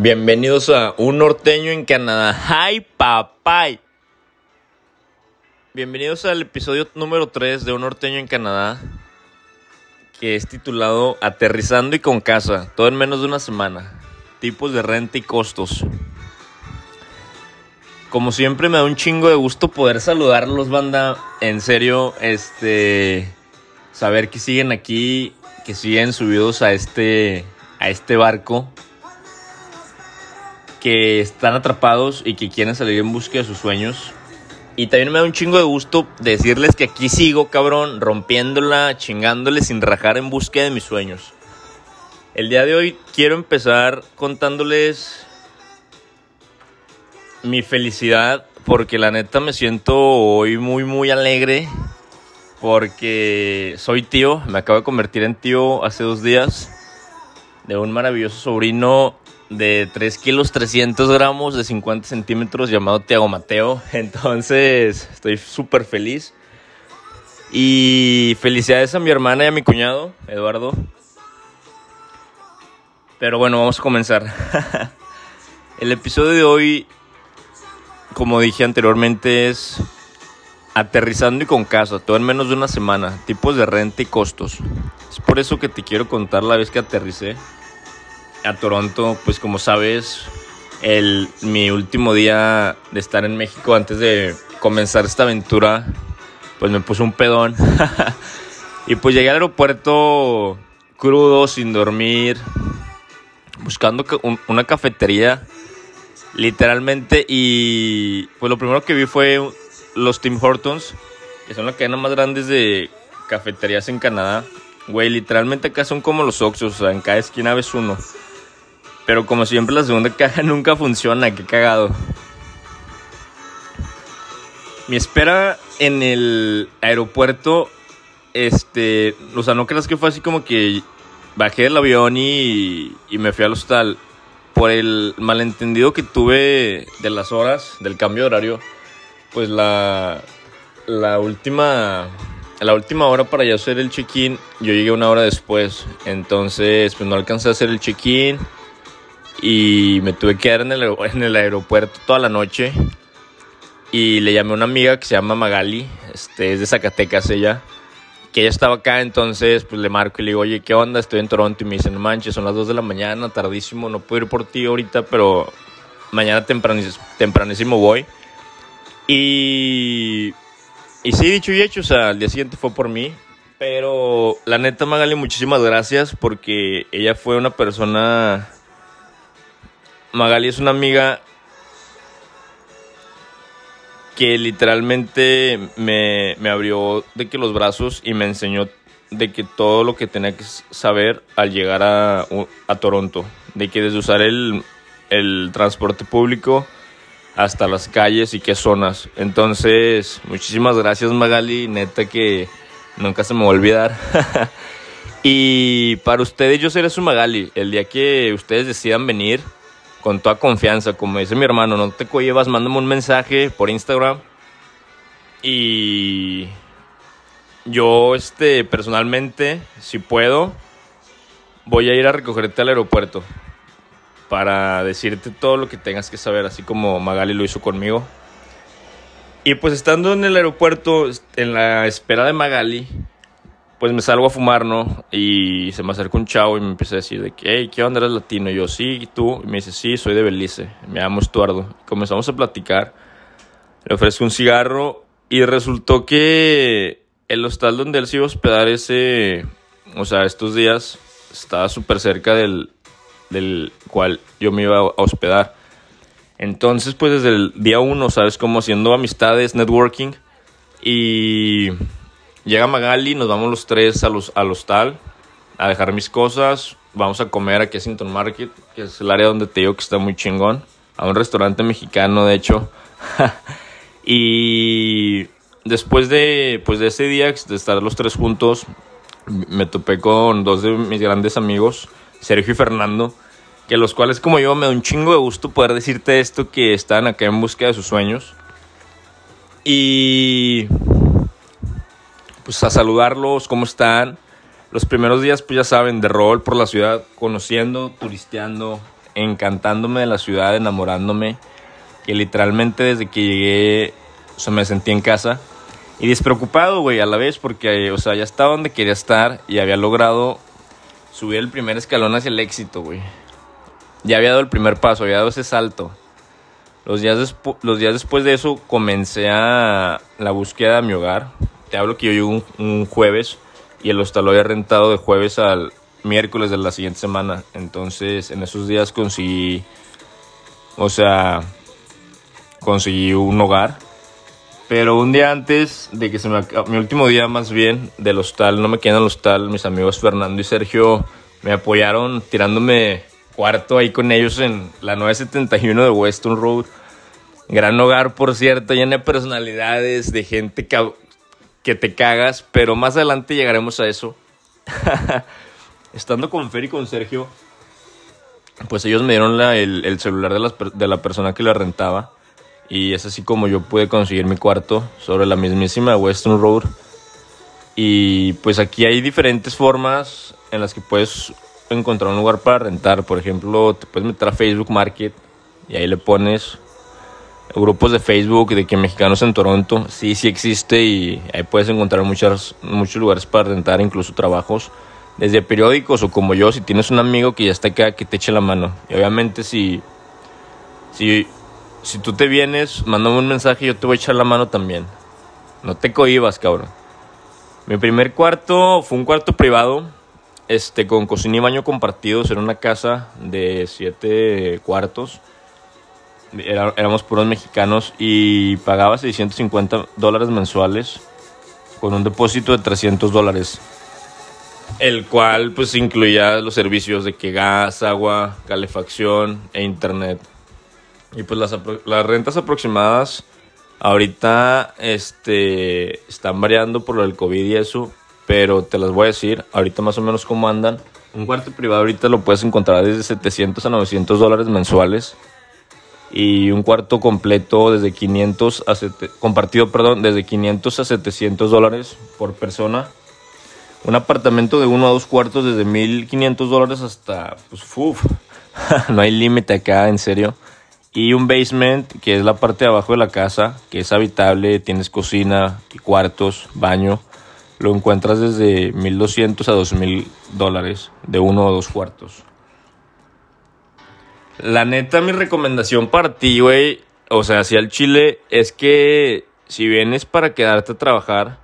Bienvenidos a Un Norteño en Canadá. ¡Hi, papay! Bienvenidos al episodio número 3 de Un Norteño en Canadá, que es titulado Aterrizando y con casa, todo en menos de una semana. Tipos de renta y costos. Como siempre me da un chingo de gusto poder saludarlos, banda. En serio, este saber que siguen aquí, que siguen subidos a este a este barco que están atrapados y que quieren salir en búsqueda de sus sueños. Y también me da un chingo de gusto decirles que aquí sigo, cabrón, rompiéndola, chingándole sin rajar en búsqueda de mis sueños. El día de hoy quiero empezar contándoles mi felicidad porque la neta me siento hoy muy muy alegre porque soy tío, me acabo de convertir en tío hace dos días de un maravilloso sobrino de 3 kilos 300 gramos de 50 centímetros llamado Tiago Mateo. Entonces estoy súper feliz. Y felicidades a mi hermana y a mi cuñado, Eduardo. Pero bueno, vamos a comenzar. El episodio de hoy, como dije anteriormente, es aterrizando y con casa, todo en menos de una semana, tipos de renta y costos. Es por eso que te quiero contar la vez que aterricé a Toronto, pues como sabes, el, mi último día de estar en México antes de comenzar esta aventura, pues me puse un pedón. y pues llegué al aeropuerto crudo, sin dormir, buscando una cafetería, literalmente. Y pues lo primero que vi fue los Tim Hortons, que son la cadena más grandes de cafeterías en Canadá. Güey, literalmente acá son como los Oxxos, o sea, en cada esquina ves uno. Pero como siempre la segunda caja nunca funciona, qué cagado. Mi espera en el aeropuerto, este, o sea, no creas que fue así como que bajé del avión y, y me fui al hostal. Por el malentendido que tuve de las horas del cambio de horario, pues la, última la última hora para ya hacer el check-in, yo llegué una hora después. Entonces, pues no alcancé a hacer el check-in y me tuve que quedar en el, en el aeropuerto toda la noche y le llamé a una amiga que se llama Magali, este, es de Zacatecas ella, que ella estaba acá, entonces pues le marco y le digo, oye, ¿qué onda? Estoy en Toronto y me dice, no manches, son las 2 de la mañana, tardísimo, no puedo ir por ti ahorita, pero mañana tempranísimo, tempranísimo voy. Y, y sí, dicho y hecho, o sea, el día siguiente fue por mí, pero la neta Magali, muchísimas gracias porque ella fue una persona Magali es una amiga que literalmente me, abrió de que los brazos y me enseñó de que todo lo que tenía que saber al llegar a, Toronto. De que desde usar el, el transporte público hasta las calles y qué zonas. Entonces, muchísimas gracias Magali, neta que nunca se me va a olvidar. y para ustedes yo seré su Magali. El día que ustedes decidan venir, con toda confianza, como dice mi hermano, no te llevas, mándame un mensaje por Instagram y yo este personalmente, si puedo, voy a ir a recogerte al aeropuerto para decirte todo lo que tengas que saber, así como Magali lo hizo conmigo. Y pues estando en el aeropuerto, en la espera de Magali, pues me salgo a fumar, ¿no? Y se me acerca un chavo y me empieza a decir de que, hey, ¿qué onda eres latino? Y yo, sí, ¿y tú? Y me dice, sí, soy de Belice, me llamo Estuardo. Y comenzamos a platicar, le ofrezco un cigarro y resultó que el hostal donde él se iba a hospedar ese, o sea, estos días, estaba súper cerca del, del cual yo me iba a hospedar. Entonces, pues desde el día uno, ¿sabes? Como haciendo amistades, networking y Llega Magali, nos vamos los tres a los, al hostal a dejar mis cosas. Vamos a comer a Kensington Market, que es el área donde te digo que está muy chingón. A un restaurante mexicano, de hecho. y después de, pues de ese día, de estar los tres juntos, me topé con dos de mis grandes amigos, Sergio y Fernando, que los cuales como yo me da un chingo de gusto poder decirte esto, que están acá en búsqueda de sus sueños. Y pues a saludarlos, cómo están. Los primeros días, pues ya saben, de rol por la ciudad, conociendo, turisteando, encantándome de la ciudad, enamorándome, que literalmente desde que llegué, o sea, me sentí en casa. Y despreocupado, güey, a la vez, porque, o sea, ya estaba donde quería estar y había logrado subir el primer escalón hacia el éxito, güey. Ya había dado el primer paso, había dado ese salto. Los días, los días después de eso comencé a la búsqueda de mi hogar. Te hablo que yo llego un, jueves y el hostal lo había rentado de jueves al miércoles de la siguiente semana. Entonces, en esos días conseguí, o sea, conseguí un hogar. Pero un día antes de que se me mi último día más bien del hostal, no me quedan en el hostal, mis amigos Fernando y Sergio me apoyaron tirándome cuarto ahí con ellos en la 971 de Weston Road. Gran hogar, por cierto, lleno de personalidades, de gente que, te cagas, pero más adelante llegaremos a eso. Estando con Fer y con Sergio, pues ellos me dieron el, celular de, de la persona que la rentaba. Y es así como yo pude conseguir mi cuarto sobre la mismísima Western Road. Y pues aquí hay diferentes formas en las que puedes encontrar un lugar para rentar. Por ejemplo, te puedes meter a Facebook Market y ahí le pones grupos de Facebook de que mexicanos en Toronto. Sí, sí existe y ahí puedes encontrar muchos muchos lugares para rentar, incluso trabajos. Desde periódicos o como yo, si tienes un amigo que ya está acá, que te eche la mano. Y obviamente si, si si tú te vienes, mándame un mensaje yo te voy a echar la mano también. No te cohibas, cabrón. Mi primer cuarto fue un cuarto privado, este, con cocina y baño compartidos. Era una casa de siete cuartos. Éramos puros mexicanos y pagaba 650 dólares mensuales con un depósito de 300 dólares. El cual pues incluía los servicios de que gas, agua, calefacción e internet. Y pues las, las rentas aproximadas ahorita este, están variando por del COVID y eso, pero te las voy a decir ahorita más o menos cómo andan. Un cuarto privado ahorita lo puedes encontrar desde 700 a 900 dólares mensuales. Y un cuarto completo desde 500 a compartido, perdón, desde 500 a 700 dólares por persona. Un apartamento de uno a dos cuartos desde 1500 dólares hasta, pues, uff, no hay límite acá, en serio. Y un basement, que es la parte de abajo de la casa, que es habitable, tienes cocina y cuartos, baño. Lo encuentras desde 1200 a 2000 dólares, de uno o dos cuartos. La neta, mi recomendación para ti, güey, o sea, hacia el Chile, es que si vienes para quedarte a trabajar,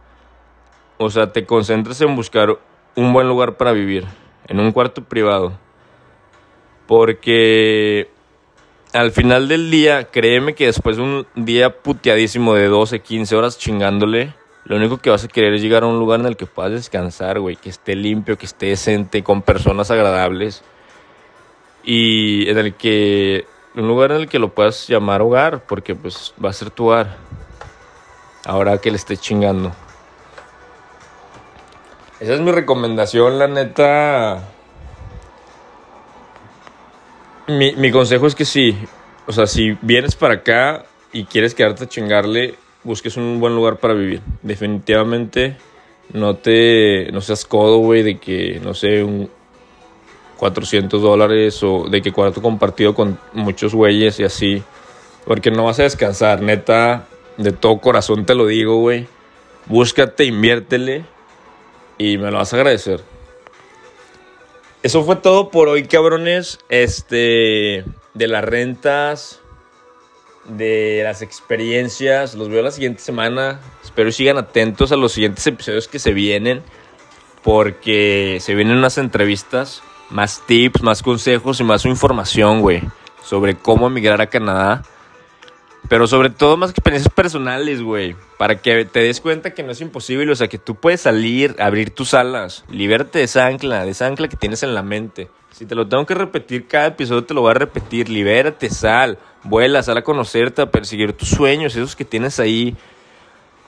o sea, te concentres en buscar un buen lugar para vivir, en un cuarto privado. Porque al final del día, créeme que después de un día puteadísimo de 12, 15 horas chingándole, lo único que vas a querer es llegar a un lugar en el que puedas descansar, güey, que esté limpio, que esté decente, con personas agradables. Y en el que, un lugar en el que lo puedas llamar hogar, porque pues va a ser tu hogar. Ahora que le esté chingando. Esa es mi recomendación, la neta mi, mi consejo es que sí, o sea, si vienes para acá y quieres quedarte a chingarle, busques un buen lugar para vivir. Definitivamente no te, no seas codo, güey, de que, no sé, un 400 dólares o de que cuarto compartido con muchos güeyes y así. Porque no vas a descansar, neta, de todo corazón te lo digo, güey. Búscate, inviértele y me lo vas a agradecer. Eso fue todo por hoy, cabrones. Este, de las rentas, de las experiencias. Los veo la siguiente semana. Espero sigan atentos a los siguientes episodios que se vienen. Porque se vienen unas entrevistas, más tips, más consejos y más información, güey. Sobre cómo emigrar a Canadá. Pero sobre todo más experiencias personales, güey. Para que te des cuenta que no es imposible. O sea, que tú puedes salir, abrir tus alas. Libérate de esa ancla, de esa ancla que tienes en la mente. Si te lo tengo que repetir cada episodio, te lo voy a repetir. Libérate, sal. Vuela, sal a conocerte, a perseguir tus sueños, esos que tienes ahí.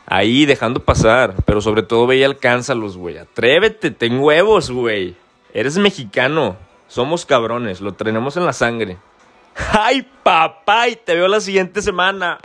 Ahí dejando pasar. Pero sobre todo ve y alcánzalos, güey. Atrévete, ten huevos, güey. Eres mexicano. Somos cabrones, lo tenemos en la sangre. ¡Ay, papá! Y te veo la siguiente semana.